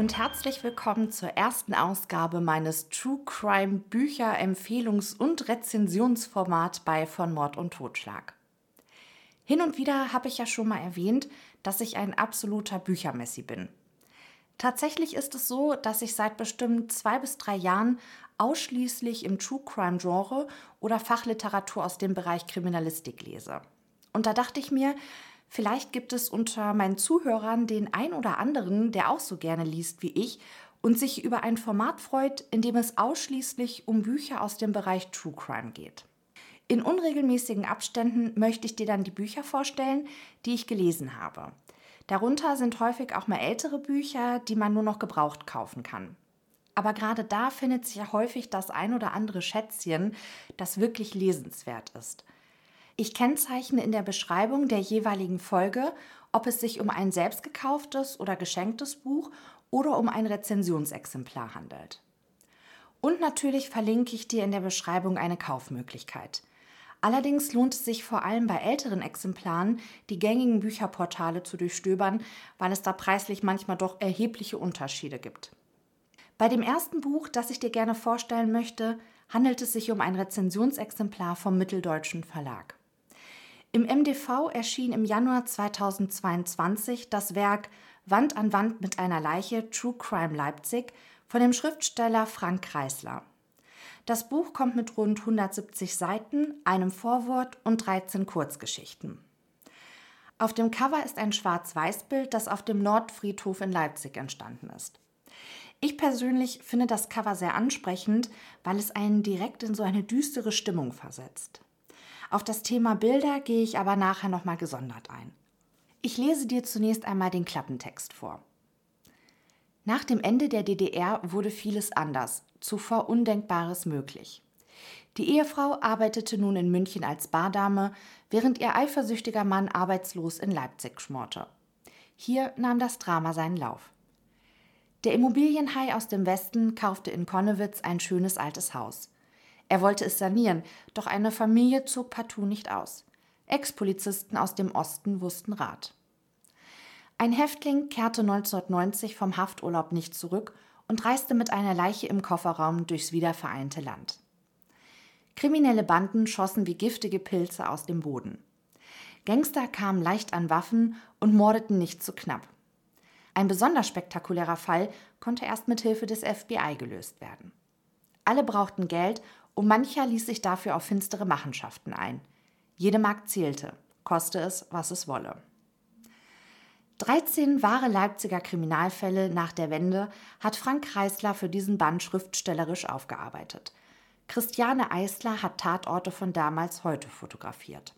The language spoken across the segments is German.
und herzlich willkommen zur ersten Ausgabe meines True Crime Bücher Empfehlungs- und Rezensionsformat bei Von Mord und Totschlag. Hin und wieder habe ich ja schon mal erwähnt, dass ich ein absoluter Büchermessi bin. Tatsächlich ist es so, dass ich seit bestimmt zwei bis drei Jahren ausschließlich im True Crime Genre oder Fachliteratur aus dem Bereich Kriminalistik lese. Und da dachte ich mir, vielleicht gibt es unter meinen Zuhörern den ein oder anderen, der auch so gerne liest wie ich und sich über ein Format freut, in dem es ausschließlich um Bücher aus dem Bereich True Crime geht. In unregelmäßigen Abständen möchte ich dir dann die Bücher vorstellen, die ich gelesen habe. Darunter sind häufig auch mal ältere Bücher, die man nur noch gebraucht kaufen kann. Aber gerade da findet sich ja häufig das ein oder andere Schätzchen, das wirklich lesenswert ist. Ich kennzeichne in der Beschreibung der jeweiligen Folge, ob es sich um ein selbst gekauftes oder geschenktes Buch oder um ein Rezensionsexemplar handelt. Und natürlich verlinke ich dir in der Beschreibung eine Kaufmöglichkeit. Allerdings lohnt es sich vor allem bei älteren Exemplaren, die gängigen Bücherportale zu durchstöbern, weil es da preislich manchmal doch erhebliche Unterschiede gibt. Bei dem ersten Buch, das ich dir gerne vorstellen möchte, handelt es sich um ein Rezensionsexemplar vom Mitteldeutschen Verlag. Im MDV erschien im Januar 2022 das Werk Wand an Wand mit einer Leiche True Crime Leipzig von dem Schriftsteller Frank Kreisler. Das Buch kommt mit rund 170 Seiten, einem Vorwort und 13 Kurzgeschichten. Auf dem Cover ist ein Schwarz-Weiß-Bild, das auf dem Nordfriedhof in Leipzig entstanden ist. Ich persönlich finde das Cover sehr ansprechend, weil es einen direkt in so eine düstere Stimmung versetzt. Auf das Thema Bilder gehe ich aber nachher nochmal gesondert ein. Ich lese dir zunächst einmal den Klappentext vor. Nach dem Ende der DDR wurde vieles anders, zuvor Undenkbares möglich. Die Ehefrau arbeitete nun in München als Bardame, während ihr eifersüchtiger Mann arbeitslos in Leipzig schmorte. Hier nahm das Drama seinen Lauf. Der Immobilienhai aus dem Westen kaufte in Konnewitz ein schönes altes Haus. Er wollte es sanieren, doch eine Familie zog partout nicht aus. Ex-Polizisten aus dem Osten wussten Rat. Ein Häftling kehrte 1990 vom Hafturlaub nicht zurück und reiste mit einer Leiche im Kofferraum durchs wiedervereinte Land. Kriminelle Banden schossen wie giftige Pilze aus dem Boden. Gangster kamen leicht an Waffen und mordeten nicht zu knapp. Ein besonders spektakulärer Fall konnte erst mit Hilfe des FBI gelöst werden. Alle brauchten Geld und mancher ließ sich dafür auf finstere Machenschaften ein. Jede Mark zählte, koste es, was es wolle. 13 wahre Leipziger Kriminalfälle nach der Wende hat Frank Kreisler für diesen Band schriftstellerisch aufgearbeitet. Christiane Eisler hat Tatorte von damals heute fotografiert.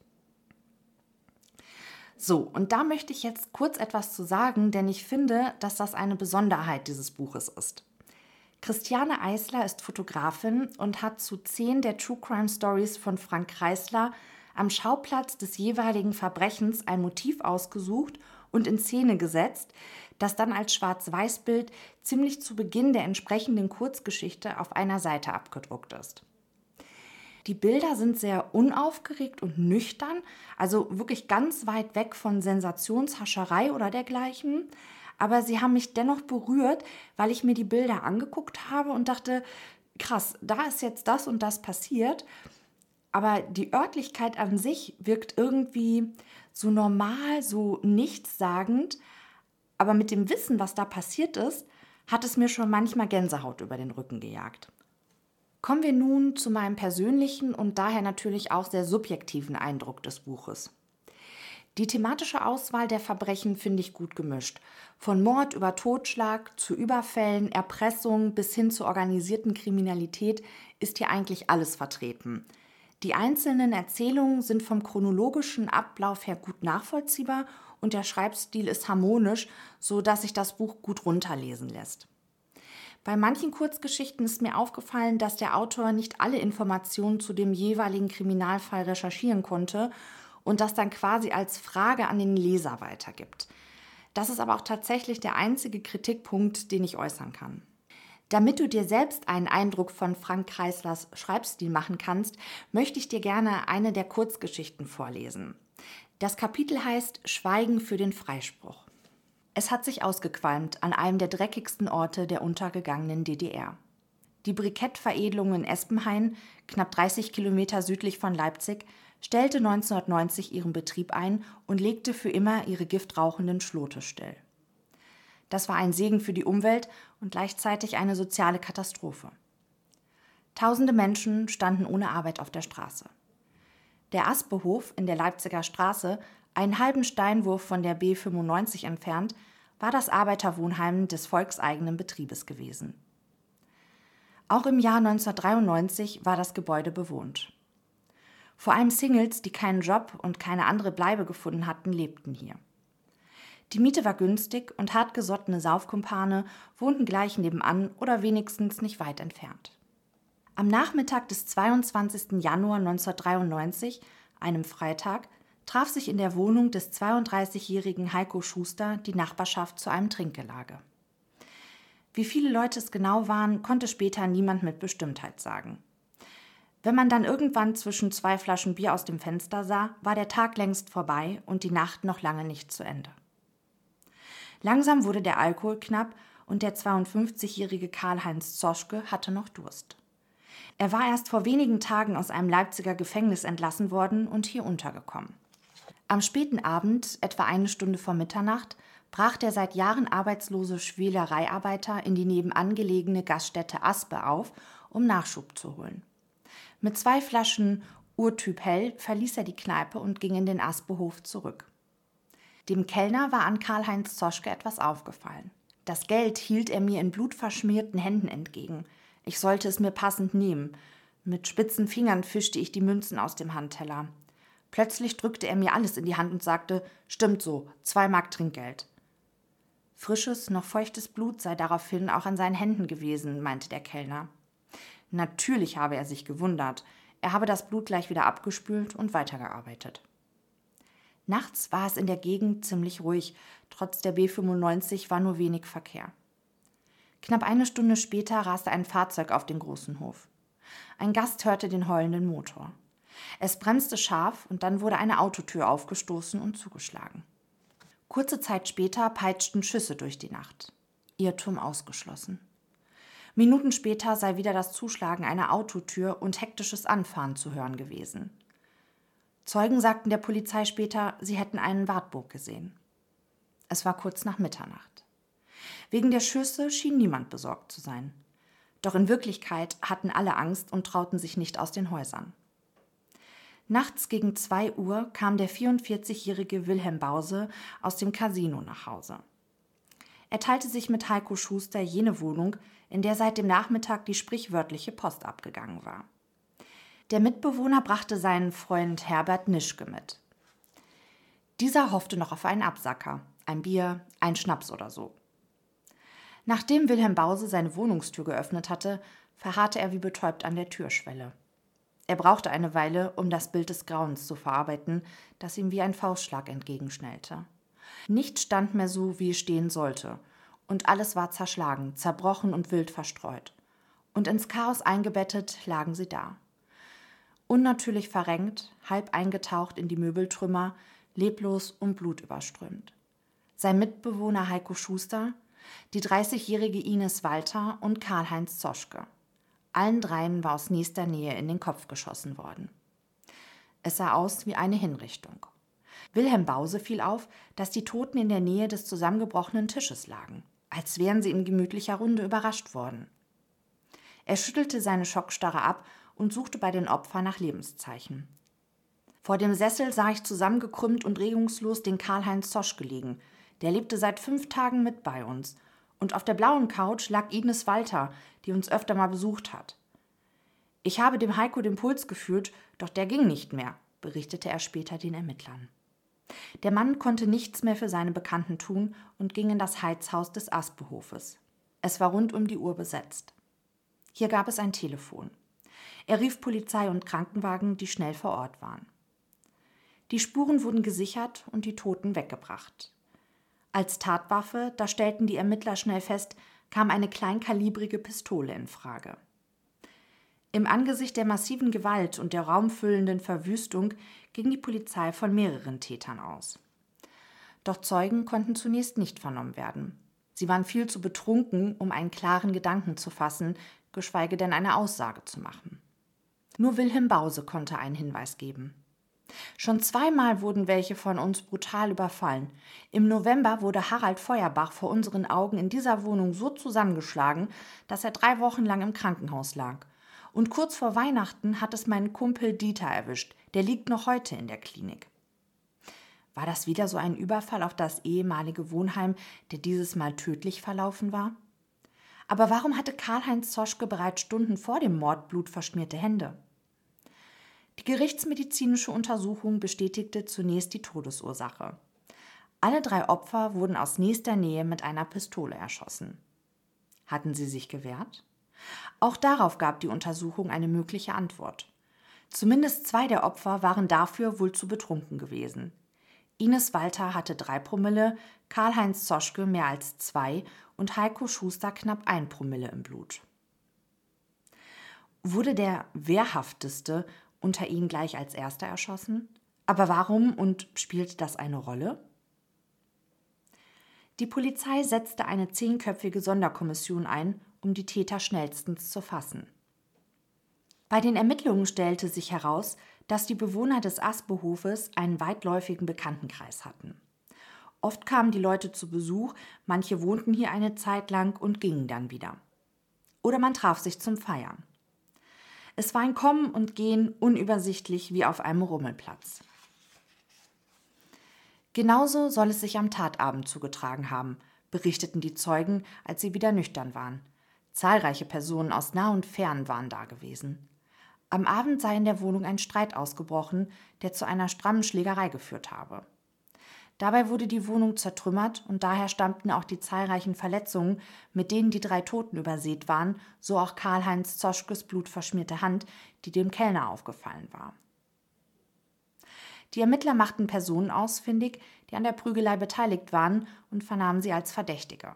So, und da möchte ich jetzt kurz etwas zu sagen, denn ich finde, dass das eine Besonderheit dieses Buches ist. Christiane Eisler ist Fotografin und hat zu zehn der True Crime Stories von Frank Kreisler am Schauplatz des jeweiligen Verbrechens ein Motiv ausgesucht und in Szene gesetzt, das dann als Schwarz-Weiß-Bild ziemlich zu Beginn der entsprechenden Kurzgeschichte auf einer Seite abgedruckt ist. Die Bilder sind sehr unaufgeregt und nüchtern, also wirklich ganz weit weg von Sensationshascherei oder dergleichen. Aber sie haben mich dennoch berührt, weil ich mir die Bilder angeguckt habe und dachte, krass, da ist jetzt das und das passiert. Aber die Örtlichkeit an sich wirkt irgendwie so normal, so nichtssagend. Aber mit dem Wissen, was da passiert ist, hat es mir schon manchmal Gänsehaut über den Rücken gejagt. Kommen wir nun zu meinem persönlichen und daher natürlich auch sehr subjektiven Eindruck des Buches. Die thematische Auswahl der Verbrechen finde ich gut gemischt. Von Mord über Totschlag zu Überfällen, Erpressung bis hin zur organisierten Kriminalität ist hier eigentlich alles vertreten. Die einzelnen Erzählungen sind vom chronologischen Ablauf her gut nachvollziehbar und der Schreibstil ist harmonisch, so dass sich das Buch gut runterlesen lässt. Bei manchen Kurzgeschichten ist mir aufgefallen, dass der Autor nicht alle Informationen zu dem jeweiligen Kriminalfall recherchieren konnte und das dann quasi als Frage an den Leser weitergibt. Das ist aber auch tatsächlich der einzige Kritikpunkt, den ich äußern kann. Damit du dir selbst einen Eindruck von Frank Kreislers Schreibstil machen kannst, möchte ich dir gerne eine der Kurzgeschichten vorlesen. Das Kapitel heißt Schweigen für den Freispruch. Es hat sich ausgequalmt an einem der dreckigsten Orte der untergegangenen DDR. Die Brikettveredelung in Espenhain, knapp 30 Kilometer südlich von Leipzig, stellte 1990 ihren Betrieb ein und legte für immer ihre giftrauchenden Schlote still. Das war ein Segen für die Umwelt und gleichzeitig eine soziale Katastrophe. Tausende Menschen standen ohne Arbeit auf der Straße. Der Aspehof in der Leipziger Straße einen halben Steinwurf von der B95 entfernt, war das Arbeiterwohnheim des volkseigenen Betriebes gewesen. Auch im Jahr 1993 war das Gebäude bewohnt. Vor allem Singles, die keinen Job und keine andere Bleibe gefunden hatten, lebten hier. Die Miete war günstig und hartgesottene Saufkumpane wohnten gleich nebenan oder wenigstens nicht weit entfernt. Am Nachmittag des 22. Januar 1993, einem Freitag, traf sich in der Wohnung des 32-jährigen Heiko Schuster die Nachbarschaft zu einem Trinkgelage. Wie viele Leute es genau waren, konnte später niemand mit Bestimmtheit sagen. Wenn man dann irgendwann zwischen zwei Flaschen Bier aus dem Fenster sah, war der Tag längst vorbei und die Nacht noch lange nicht zu Ende. Langsam wurde der Alkohol knapp und der 52-jährige Karl-Heinz Zoschke hatte noch Durst. Er war erst vor wenigen Tagen aus einem Leipziger Gefängnis entlassen worden und hier untergekommen. Am späten Abend, etwa eine Stunde vor Mitternacht, brach der seit Jahren arbeitslose Schwelereiarbeiter in die nebenan gelegene Gaststätte Aspe auf, um Nachschub zu holen. Mit zwei Flaschen Urtyp Hell verließ er die Kneipe und ging in den Aspehof zurück. Dem Kellner war an Karl-Heinz Zoschke etwas aufgefallen. Das Geld hielt er mir in blutverschmierten Händen entgegen. Ich sollte es mir passend nehmen. Mit spitzen Fingern fischte ich die Münzen aus dem Handteller. Plötzlich drückte er mir alles in die Hand und sagte: Stimmt so, zwei Mark Trinkgeld. Frisches, noch feuchtes Blut sei daraufhin auch an seinen Händen gewesen, meinte der Kellner. Natürlich habe er sich gewundert. Er habe das Blut gleich wieder abgespült und weitergearbeitet. Nachts war es in der Gegend ziemlich ruhig, trotz der B95 war nur wenig Verkehr. Knapp eine Stunde später raste ein Fahrzeug auf den großen Hof. Ein Gast hörte den heulenden Motor. Es bremste scharf und dann wurde eine Autotür aufgestoßen und zugeschlagen. Kurze Zeit später peitschten Schüsse durch die Nacht. Irrtum ausgeschlossen. Minuten später sei wieder das Zuschlagen einer Autotür und hektisches Anfahren zu hören gewesen. Zeugen sagten der Polizei später, sie hätten einen Wartburg gesehen. Es war kurz nach Mitternacht. Wegen der Schüsse schien niemand besorgt zu sein. Doch in Wirklichkeit hatten alle Angst und trauten sich nicht aus den Häusern. Nachts gegen zwei Uhr kam der 44-jährige Wilhelm Bause aus dem Casino nach Hause. Er teilte sich mit Heiko Schuster jene Wohnung, in der seit dem Nachmittag die sprichwörtliche Post abgegangen war. Der Mitbewohner brachte seinen Freund Herbert Nischke mit. Dieser hoffte noch auf einen Absacker, ein Bier, ein Schnaps oder so. Nachdem Wilhelm Bause seine Wohnungstür geöffnet hatte, verharrte er wie betäubt an der Türschwelle. Er brauchte eine Weile, um das Bild des Grauens zu verarbeiten, das ihm wie ein Faustschlag entgegenschnellte. Nichts stand mehr so, wie es stehen sollte, und alles war zerschlagen, zerbrochen und wild verstreut. Und ins Chaos eingebettet lagen sie da. Unnatürlich verrenkt, halb eingetaucht in die Möbeltrümmer, leblos und blutüberströmt. Sein Mitbewohner Heiko Schuster, die 30-jährige Ines Walter und Karl-Heinz Zoschke. Allen dreien war aus nächster Nähe in den Kopf geschossen worden. Es sah aus wie eine Hinrichtung. Wilhelm Bause fiel auf, dass die Toten in der Nähe des zusammengebrochenen Tisches lagen, als wären sie in gemütlicher Runde überrascht worden. Er schüttelte seine Schockstarre ab und suchte bei den Opfern nach Lebenszeichen. Vor dem Sessel sah ich zusammengekrümmt und regungslos den Karl-Heinz Zosch gelegen. Der lebte seit fünf Tagen mit bei uns. Und auf der blauen Couch lag Ines Walter, die uns öfter mal besucht hat. Ich habe dem Heiko den Puls gefühlt, doch der ging nicht mehr, berichtete er später den Ermittlern. Der Mann konnte nichts mehr für seine Bekannten tun und ging in das Heizhaus des Aspehofes. Es war rund um die Uhr besetzt. Hier gab es ein Telefon. Er rief Polizei und Krankenwagen, die schnell vor Ort waren. Die Spuren wurden gesichert und die Toten weggebracht. Als Tatwaffe, da stellten die Ermittler schnell fest, kam eine kleinkalibrige Pistole in Frage. Im Angesicht der massiven Gewalt und der raumfüllenden Verwüstung ging die Polizei von mehreren Tätern aus. Doch Zeugen konnten zunächst nicht vernommen werden. Sie waren viel zu betrunken, um einen klaren Gedanken zu fassen, geschweige denn eine Aussage zu machen. Nur Wilhelm Bause konnte einen Hinweis geben. Schon zweimal wurden welche von uns brutal überfallen. Im November wurde Harald Feuerbach vor unseren Augen in dieser Wohnung so zusammengeschlagen, dass er drei Wochen lang im Krankenhaus lag. Und kurz vor Weihnachten hat es meinen Kumpel Dieter erwischt. Der liegt noch heute in der Klinik. War das wieder so ein Überfall auf das ehemalige Wohnheim, der dieses Mal tödlich verlaufen war? Aber warum hatte Karl-Heinz Zoschke bereits Stunden vor dem Mord blutverschmierte Hände? Die gerichtsmedizinische Untersuchung bestätigte zunächst die Todesursache. Alle drei Opfer wurden aus nächster Nähe mit einer Pistole erschossen. Hatten sie sich gewehrt? Auch darauf gab die Untersuchung eine mögliche Antwort. Zumindest zwei der Opfer waren dafür wohl zu betrunken gewesen. Ines Walter hatte drei Promille, Karl-Heinz Zoschke mehr als zwei und Heiko Schuster knapp ein Promille im Blut. Wurde der wehrhafteste unter ihnen gleich als erster erschossen? Aber warum und spielt das eine Rolle? Die Polizei setzte eine zehnköpfige Sonderkommission ein, um die Täter schnellstens zu fassen. Bei den Ermittlungen stellte sich heraus, dass die Bewohner des Asbehofes einen weitläufigen Bekanntenkreis hatten. Oft kamen die Leute zu Besuch, manche wohnten hier eine Zeit lang und gingen dann wieder. Oder man traf sich zum Feiern. Es war ein Kommen und Gehen unübersichtlich wie auf einem Rummelplatz. Genauso soll es sich am Tatabend zugetragen haben, berichteten die Zeugen, als sie wieder nüchtern waren. Zahlreiche Personen aus nah und fern waren da gewesen. Am Abend sei in der Wohnung ein Streit ausgebrochen, der zu einer strammen Schlägerei geführt habe. Dabei wurde die Wohnung zertrümmert und daher stammten auch die zahlreichen Verletzungen, mit denen die drei Toten übersät waren, so auch Karl-Heinz Zoschkes blutverschmierte Hand, die dem Kellner aufgefallen war. Die Ermittler machten Personen ausfindig, die an der Prügelei beteiligt waren und vernahmen sie als Verdächtige.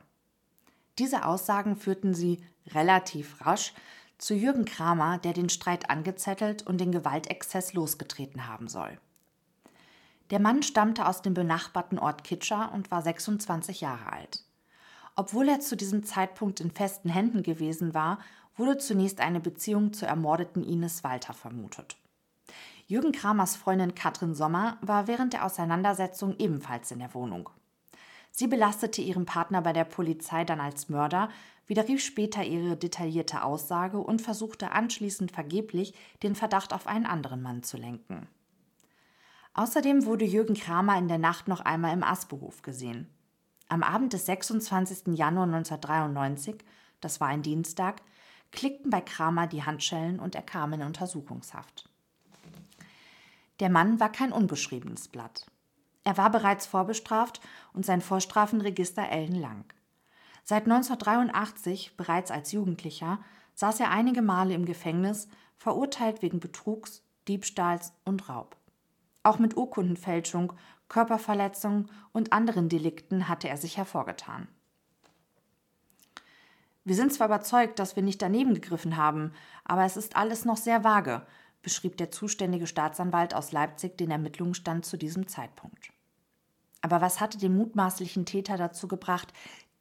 Diese Aussagen führten sie relativ rasch zu Jürgen Kramer, der den Streit angezettelt und den Gewaltexzess losgetreten haben soll. Der Mann stammte aus dem benachbarten Ort Kitscher und war 26 Jahre alt. Obwohl er zu diesem Zeitpunkt in festen Händen gewesen war, wurde zunächst eine Beziehung zur ermordeten Ines Walter vermutet. Jürgen Kramers Freundin Katrin Sommer war während der Auseinandersetzung ebenfalls in der Wohnung. Sie belastete ihren Partner bei der Polizei dann als Mörder, widerrief später ihre detaillierte Aussage und versuchte anschließend vergeblich, den Verdacht auf einen anderen Mann zu lenken. Außerdem wurde Jürgen Kramer in der Nacht noch einmal im Aspehof gesehen. Am Abend des 26. Januar 1993, das war ein Dienstag, klickten bei Kramer die Handschellen und er kam in Untersuchungshaft. Der Mann war kein unbeschriebenes Blatt. Er war bereits vorbestraft und sein Vorstrafenregister ellenlang. Seit 1983, bereits als Jugendlicher, saß er einige Male im Gefängnis, verurteilt wegen Betrugs, Diebstahls und Raub. Auch mit Urkundenfälschung, Körperverletzung und anderen Delikten hatte er sich hervorgetan. Wir sind zwar überzeugt, dass wir nicht daneben gegriffen haben, aber es ist alles noch sehr vage, beschrieb der zuständige Staatsanwalt aus Leipzig den Ermittlungsstand zu diesem Zeitpunkt. Aber was hatte den mutmaßlichen Täter dazu gebracht,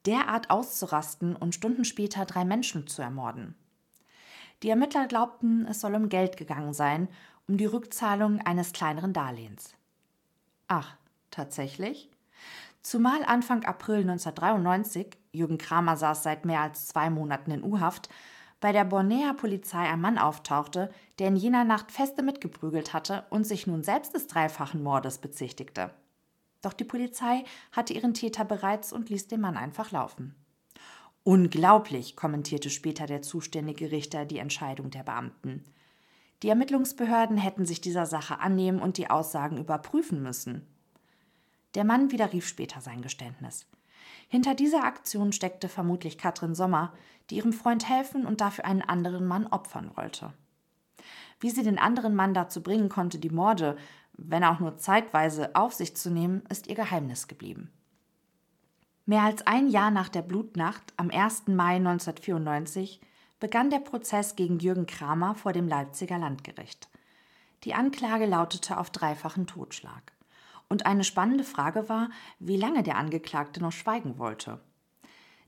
derart auszurasten und Stunden später drei Menschen zu ermorden? Die Ermittler glaubten, es soll um Geld gegangen sein um die Rückzahlung eines kleineren Darlehens. Ach, tatsächlich? Zumal Anfang April 1993, Jürgen Kramer saß seit mehr als zwei Monaten in U-Haft, bei der Bornea Polizei ein Mann auftauchte, der in jener Nacht Feste mitgeprügelt hatte und sich nun selbst des dreifachen Mordes bezichtigte. Doch die Polizei hatte ihren Täter bereits und ließ den Mann einfach laufen. Unglaublich, kommentierte später der zuständige Richter die Entscheidung der Beamten. Die Ermittlungsbehörden hätten sich dieser Sache annehmen und die Aussagen überprüfen müssen. Der Mann widerrief später sein Geständnis. Hinter dieser Aktion steckte vermutlich Katrin Sommer, die ihrem Freund helfen und dafür einen anderen Mann opfern wollte. Wie sie den anderen Mann dazu bringen konnte, die Morde, wenn auch nur zeitweise, auf sich zu nehmen, ist ihr Geheimnis geblieben. Mehr als ein Jahr nach der Blutnacht am 1. Mai 1994 begann der Prozess gegen Jürgen Kramer vor dem Leipziger Landgericht. Die Anklage lautete auf dreifachen Totschlag. Und eine spannende Frage war, wie lange der Angeklagte noch schweigen wollte.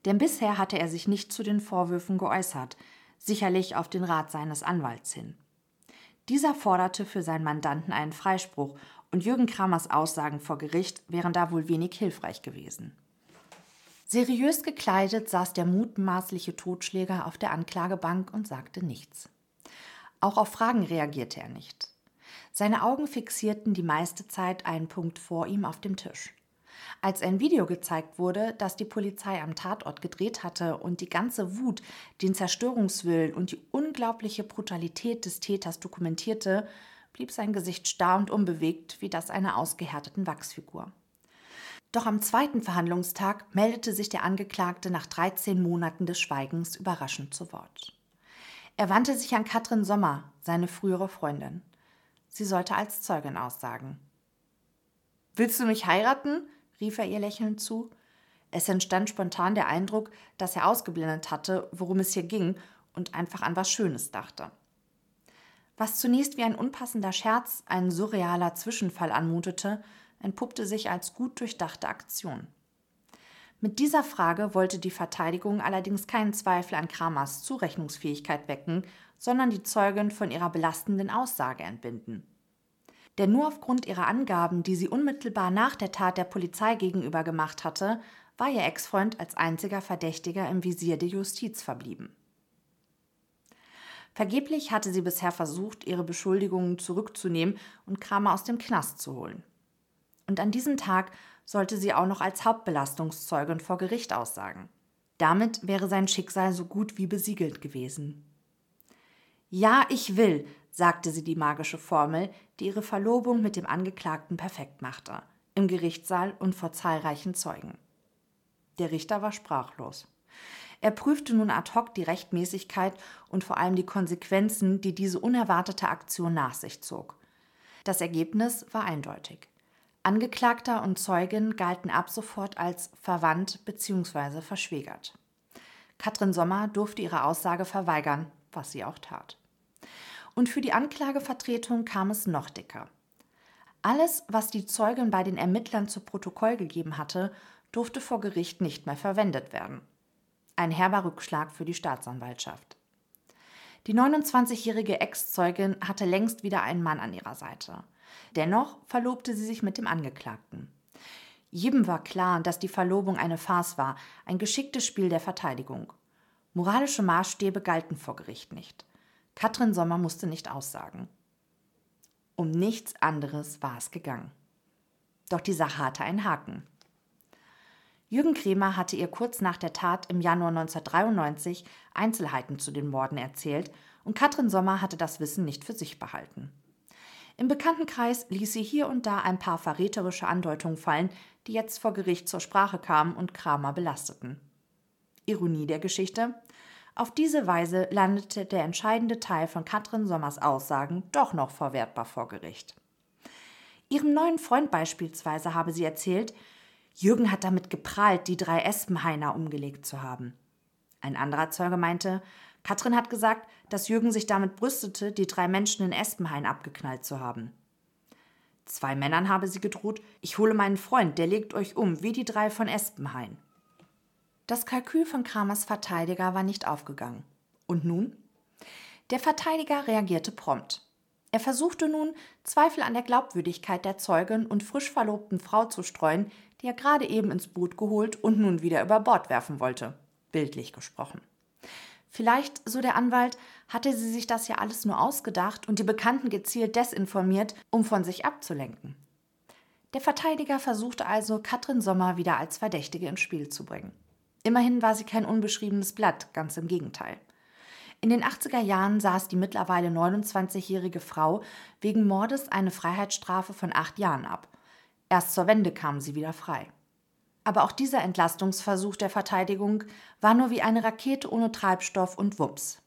Denn bisher hatte er sich nicht zu den Vorwürfen geäußert, sicherlich auf den Rat seines Anwalts hin. Dieser forderte für seinen Mandanten einen Freispruch und Jürgen Kramers Aussagen vor Gericht wären da wohl wenig hilfreich gewesen. Seriös gekleidet saß der mutmaßliche Totschläger auf der Anklagebank und sagte nichts. Auch auf Fragen reagierte er nicht. Seine Augen fixierten die meiste Zeit einen Punkt vor ihm auf dem Tisch. Als ein Video gezeigt wurde, das die Polizei am Tatort gedreht hatte und die ganze Wut, den Zerstörungswillen und die unglaubliche Brutalität des Täters dokumentierte, blieb sein Gesicht starr und unbewegt wie das einer ausgehärteten Wachsfigur. Doch am zweiten Verhandlungstag meldete sich der Angeklagte nach 13 Monaten des Schweigens überraschend zu Wort. Er wandte sich an Katrin Sommer, seine frühere Freundin. Sie sollte als Zeugin aussagen. Willst du mich heiraten? Rief er ihr lächelnd zu. Es entstand spontan der Eindruck, dass er ausgeblendet hatte, worum es hier ging, und einfach an was Schönes dachte. Was zunächst wie ein unpassender Scherz, ein surrealer Zwischenfall anmutete, entpuppte sich als gut durchdachte Aktion. Mit dieser Frage wollte die Verteidigung allerdings keinen Zweifel an Kramers Zurechnungsfähigkeit wecken, sondern die Zeugin von ihrer belastenden Aussage entbinden. Denn nur aufgrund ihrer Angaben, die sie unmittelbar nach der Tat der Polizei gegenüber gemacht hatte, war ihr Ex-Freund als einziger Verdächtiger im Visier der Justiz verblieben. Vergeblich hatte sie bisher versucht, ihre Beschuldigungen zurückzunehmen und Kramer aus dem Knast zu holen. Und an diesem Tag sollte sie auch noch als Hauptbelastungszeugin vor Gericht aussagen. Damit wäre sein Schicksal so gut wie besiegelt gewesen. Ja, ich will, sagte sie die magische Formel, die ihre Verlobung mit dem Angeklagten perfekt machte, im Gerichtssaal und vor zahlreichen Zeugen. Der Richter war sprachlos. Er prüfte nun ad hoc die Rechtmäßigkeit und vor allem die Konsequenzen, die diese unerwartete Aktion nach sich zog. Das Ergebnis war eindeutig. Angeklagter und Zeugin galten ab sofort als verwandt bzw. verschwägert. Katrin Sommer durfte ihre Aussage verweigern, was sie auch tat. Und für die Anklagevertretung kam es noch dicker. Alles, was die Zeugin bei den Ermittlern zu Protokoll gegeben hatte, durfte vor Gericht nicht mehr verwendet werden. Ein herber Rückschlag für die Staatsanwaltschaft. Die 29-jährige Ex-Zeugin hatte längst wieder einen Mann an ihrer Seite. Dennoch verlobte sie sich mit dem Angeklagten. Jedem war klar, dass die Verlobung eine Farce war, ein geschicktes Spiel der Verteidigung. Moralische Maßstäbe galten vor Gericht nicht. Katrin Sommer musste nicht aussagen. Um nichts anderes war es gegangen. Doch die Sache hatte einen Haken. Jürgen Kremer hatte ihr kurz nach der Tat im Januar 1993 Einzelheiten zu den Morden erzählt und Katrin Sommer hatte das Wissen nicht für sich behalten. Im Bekanntenkreis ließ sie hier und da ein paar verräterische Andeutungen fallen, die jetzt vor Gericht zur Sprache kamen und Kramer belasteten. Ironie der Geschichte? Auf diese Weise landete der entscheidende Teil von Katrin Sommers Aussagen doch noch verwertbar vor Gericht. Ihrem neuen Freund beispielsweise habe sie erzählt, Jürgen hat damit geprahlt, die drei Espenhainer umgelegt zu haben. Ein anderer Zeuge meinte, Katrin hat gesagt, dass Jürgen sich damit brüstete, die drei Menschen in Espenhain abgeknallt zu haben. Zwei Männern habe sie gedroht, ich hole meinen Freund, der legt euch um, wie die drei von Espenhain. Das Kalkül von Kramers Verteidiger war nicht aufgegangen. Und nun? Der Verteidiger reagierte prompt. Er versuchte nun, Zweifel an der Glaubwürdigkeit der Zeugin und frisch verlobten Frau zu streuen, die er gerade eben ins Boot geholt und nun wieder über Bord werfen wollte. Bildlich gesprochen. Vielleicht, so der Anwalt, hatte sie sich das ja alles nur ausgedacht und die Bekannten gezielt desinformiert, um von sich abzulenken. Der Verteidiger versuchte also, Katrin Sommer wieder als Verdächtige ins Spiel zu bringen. Immerhin war sie kein unbeschriebenes Blatt, ganz im Gegenteil. In den 80er Jahren saß die mittlerweile 29-jährige Frau wegen Mordes eine Freiheitsstrafe von acht Jahren ab. Erst zur Wende kam sie wieder frei. Aber auch dieser Entlastungsversuch der Verteidigung war nur wie eine Rakete ohne Treibstoff und Wups.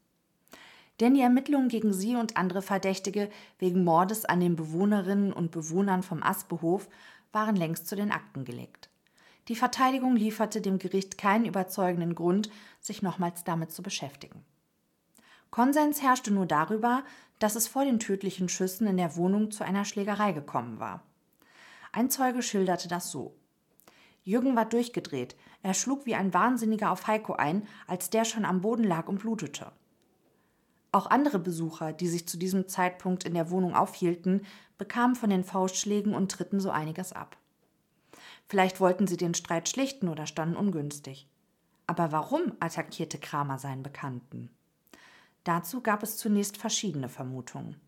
Denn die Ermittlungen gegen sie und andere Verdächtige wegen Mordes an den Bewohnerinnen und Bewohnern vom Aspehof waren längst zu den Akten gelegt. Die Verteidigung lieferte dem Gericht keinen überzeugenden Grund, sich nochmals damit zu beschäftigen. Konsens herrschte nur darüber, dass es vor den tödlichen Schüssen in der Wohnung zu einer Schlägerei gekommen war. Ein Zeuge schilderte das so. Jürgen war durchgedreht. Er schlug wie ein Wahnsinniger auf Heiko ein, als der schon am Boden lag und blutete. Auch andere Besucher, die sich zu diesem Zeitpunkt in der Wohnung aufhielten, bekamen von den Faustschlägen und Tritten so einiges ab. Vielleicht wollten sie den Streit schlichten oder standen ungünstig. Aber warum attackierte Kramer seinen Bekannten? Dazu gab es zunächst verschiedene Vermutungen.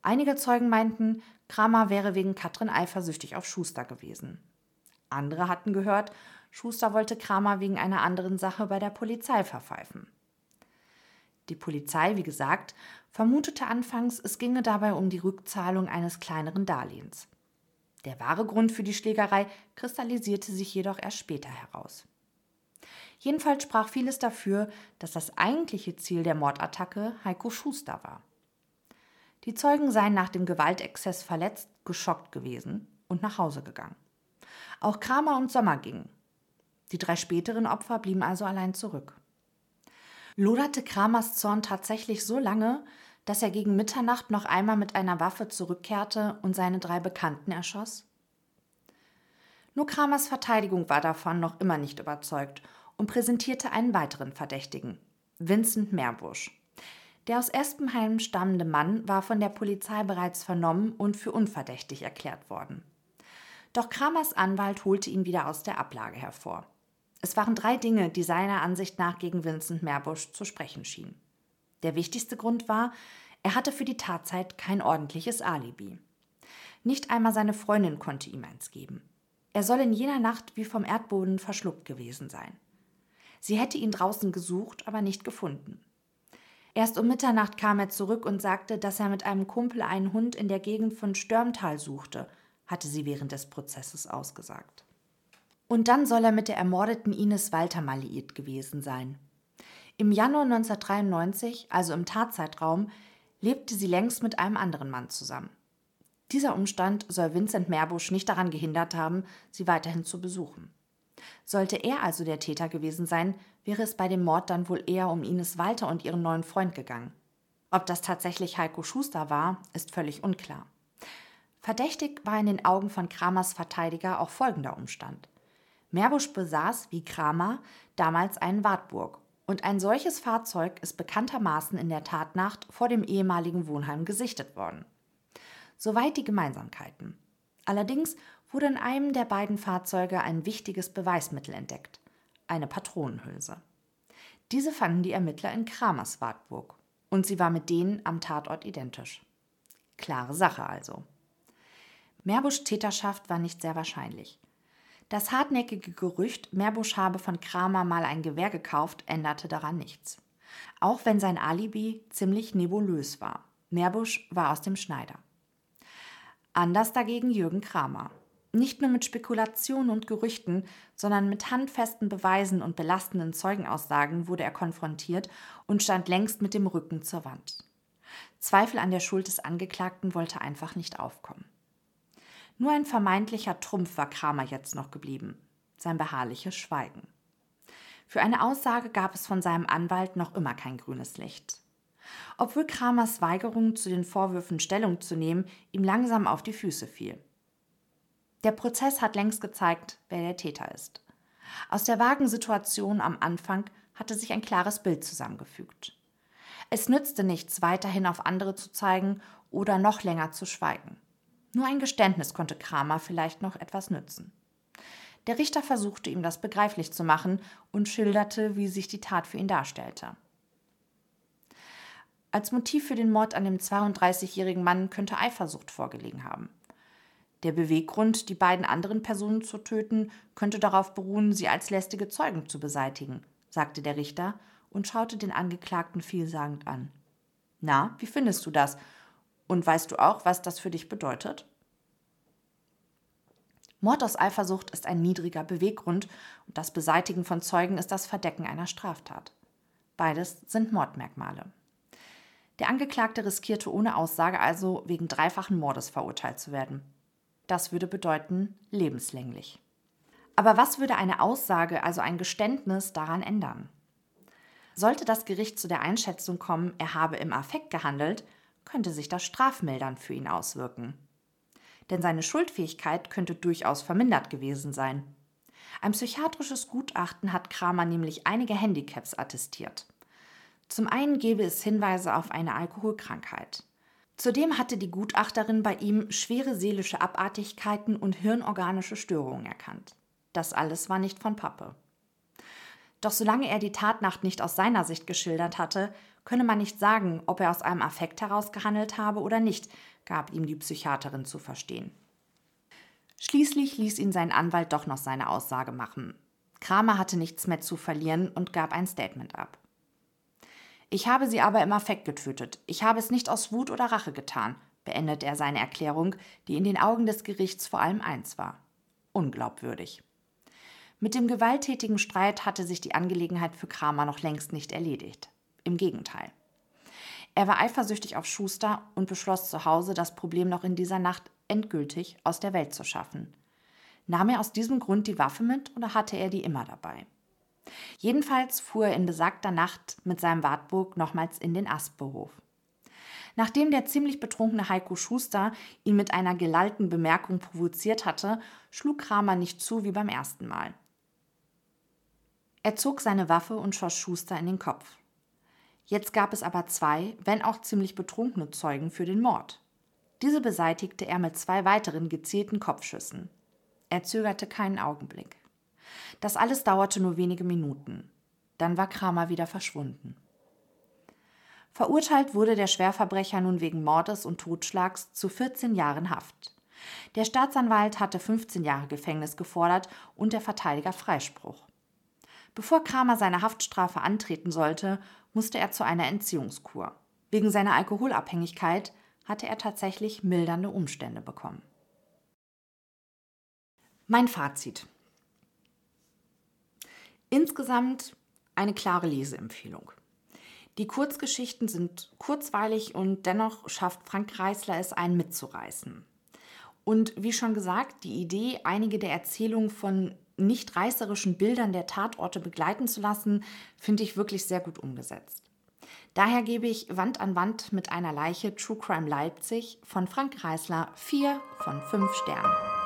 Einige Zeugen meinten, Kramer wäre wegen Katrin eifersüchtig auf Schuster gewesen. Andere hatten gehört, Schuster wollte Kramer wegen einer anderen Sache bei der Polizei verpfeifen. Die Polizei, wie gesagt, vermutete anfangs, es ginge dabei um die Rückzahlung eines kleineren Darlehens. Der wahre Grund für die Schlägerei kristallisierte sich jedoch erst später heraus. Jedenfalls sprach vieles dafür, dass das eigentliche Ziel der Mordattacke Heiko Schuster war. Die Zeugen seien nach dem Gewaltexzess verletzt, geschockt gewesen und nach Hause gegangen. Auch Kramer und Sommer gingen. Die drei späteren Opfer blieben also allein zurück. Loderte Kramers Zorn tatsächlich so lange, dass er gegen Mitternacht noch einmal mit einer Waffe zurückkehrte und seine drei Bekannten erschoss? Nur Kramers Verteidigung war davon noch immer nicht überzeugt und präsentierte einen weiteren Verdächtigen, Vincent Meerbusch. Der aus Espenheim stammende Mann war von der Polizei bereits vernommen und für unverdächtig erklärt worden. Doch Kramers Anwalt holte ihn wieder aus der Ablage hervor. Es waren drei Dinge, die seiner Ansicht nach gegen Vincent Meerbusch zu sprechen schienen. Der wichtigste Grund war, er hatte für die Tatzeit kein ordentliches Alibi. Nicht einmal seine Freundin konnte ihm eins geben. Er soll in jener Nacht wie vom Erdboden verschluckt gewesen sein. Sie hätte ihn draußen gesucht, aber nicht gefunden. Erst um Mitternacht kam er zurück und sagte, dass er mit einem Kumpel einen Hund in der Gegend von Störmtal suchte, hatte sie während des Prozesses ausgesagt. Und dann soll er mit der ermordeten Ines Walter liiert gewesen sein. Im Januar 1993, also im Tatzeitraum, lebte sie längst mit einem anderen Mann zusammen. Dieser Umstand soll Vincent Meerbusch nicht daran gehindert haben, sie weiterhin zu besuchen. Sollte er also der Täter gewesen sein, wäre es bei dem Mord dann wohl eher um Ines Walter und ihren neuen Freund gegangen. Ob das tatsächlich Heiko Schuster war, ist völlig unklar. Verdächtig war in den Augen von Kramers Verteidiger auch folgender Umstand. Meerbusch besaß, wie Kramer, damals einen Wartburg. Und ein solches Fahrzeug ist bekanntermaßen in der Tatnacht vor dem ehemaligen Wohnheim gesichtet worden. Soweit die Gemeinsamkeiten. Allerdings wurde in einem der beiden Fahrzeuge ein wichtiges Beweismittel entdeckt, eine Patronenhülse. Diese fanden die Ermittler in Kramers Wartburg und sie war mit denen am Tatort identisch. Klare Sache also. Meerbusch Täterschaft war nicht sehr wahrscheinlich. Das hartnäckige Gerücht, Meerbusch habe von Kramer mal ein Gewehr gekauft, änderte daran nichts. Auch wenn sein Alibi ziemlich nebulös war. Meerbusch war aus dem Schneider. Anders dagegen Jürgen Kramer. Nicht nur mit Spekulationen und Gerüchten, sondern mit handfesten Beweisen und belastenden Zeugenaussagen wurde er konfrontiert und stand längst mit dem Rücken zur Wand. Zweifel an der Schuld des Angeklagten wollte einfach nicht aufkommen. Nur ein vermeintlicher Trumpf war Kramer jetzt noch geblieben, sein beharrliches Schweigen. Für eine Aussage gab es von seinem Anwalt noch immer kein grünes Licht. Obwohl Kramers Weigerung, zu den Vorwürfen Stellung zu nehmen, ihm langsam auf die Füße fiel. Der Prozess hat längst gezeigt, wer der Täter ist. Aus der vagen Situation am Anfang hatte sich ein klares Bild zusammengefügt. Es nützte nichts, weiterhin auf andere zu zeigen oder noch länger zu schweigen. Nur ein Geständnis konnte Kramer vielleicht noch etwas nützen. Der Richter versuchte ihm das begreiflich zu machen und schilderte, wie sich die Tat für ihn darstellte. Als Motiv für den Mord an dem 32-jährigen Mann könnte Eifersucht vorgelegen haben. Der Beweggrund, die beiden anderen Personen zu töten, könnte darauf beruhen, sie als lästige Zeugen zu beseitigen, sagte der Richter und schaute den Angeklagten vielsagend an. Na, wie findest du das? Und weißt du auch, was das für dich bedeutet? Mord aus Eifersucht ist ein niedriger Beweggrund und das Beseitigen von Zeugen ist das Verdecken einer Straftat. Beides sind Mordmerkmale. Der Angeklagte riskierte ohne Aussage also wegen dreifachen Mordes verurteilt zu werden. Das würde bedeuten lebenslänglich. Aber was würde eine Aussage, also ein Geständnis, daran ändern? Sollte das Gericht zu der Einschätzung kommen, er habe im Affekt gehandelt, könnte sich das strafmildernd für ihn auswirken. denn seine Schuldfähigkeit könnte durchaus vermindert gewesen sein. Ein psychiatrisches Gutachten hat Kramer nämlich einige Handicaps attestiert. Zum einen gebe es Hinweise auf eine Alkoholkrankheit. Zudem hatte die Gutachterin bei ihm schwere seelische Abartigkeiten und hirnorganische Störungen erkannt. Das alles war nicht von Pappe. Doch solange er die Tatnacht nicht aus seiner Sicht geschildert hatte, könne man nicht sagen, ob er aus einem Affekt heraus gehandelt habe oder nicht, gab ihm die Psychiaterin zu verstehen. Schließlich ließ ihn sein Anwalt doch noch seine Aussage machen. Kramer hatte nichts mehr zu verlieren und gab ein Statement ab. Ich habe sie aber im Affekt getötet. Ich habe es nicht aus Wut oder Rache getan, beendet er seine Erklärung, die in den Augen des Gerichts vor allem eins war. Unglaubwürdig. Mit dem gewalttätigen Streit hatte sich die Angelegenheit für Kramer noch längst nicht erledigt. Im Gegenteil. Er war eifersüchtig auf Schuster und beschloss zu Hause, das Problem noch in dieser Nacht endgültig aus der Welt zu schaffen. Nahm er aus diesem Grund die Waffe mit oder hatte er die immer dabei? Jedenfalls fuhr er in besagter Nacht mit seinem Wartburg nochmals in den Aspehof. Nachdem der ziemlich betrunkene Heiko Schuster ihn mit einer gelallten Bemerkung provoziert hatte, schlug Kramer nicht zu wie beim ersten Mal. Er zog seine Waffe und schoss Schuster in den Kopf. Jetzt gab es aber zwei, wenn auch ziemlich betrunkene Zeugen für den Mord. Diese beseitigte er mit zwei weiteren gezielten Kopfschüssen. Er zögerte keinen Augenblick. Das alles dauerte nur wenige Minuten. Dann war Kramer wieder verschwunden. Verurteilt wurde der Schwerverbrecher nun wegen Mordes und Totschlags zu 14 Jahren Haft. Der Staatsanwalt hatte 15 Jahre Gefängnis gefordert und der Verteidiger Freispruch. Bevor Kramer seine Haftstrafe antreten sollte, musste er zu einer Entziehungskur. Wegen seiner Alkoholabhängigkeit hatte er tatsächlich mildernde Umstände bekommen. Mein Fazit. Insgesamt eine klare Leseempfehlung. Die Kurzgeschichten sind kurzweilig und dennoch schafft Frank Reisler es, einen mitzureißen. Und wie schon gesagt, die Idee, einige der Erzählungen von nicht reißerischen Bildern der Tatorte begleiten zu lassen, finde ich wirklich sehr gut umgesetzt. Daher gebe ich Wand an Wand mit einer Leiche True Crime Leipzig von Frank Reisler 4 von 5 Sternen.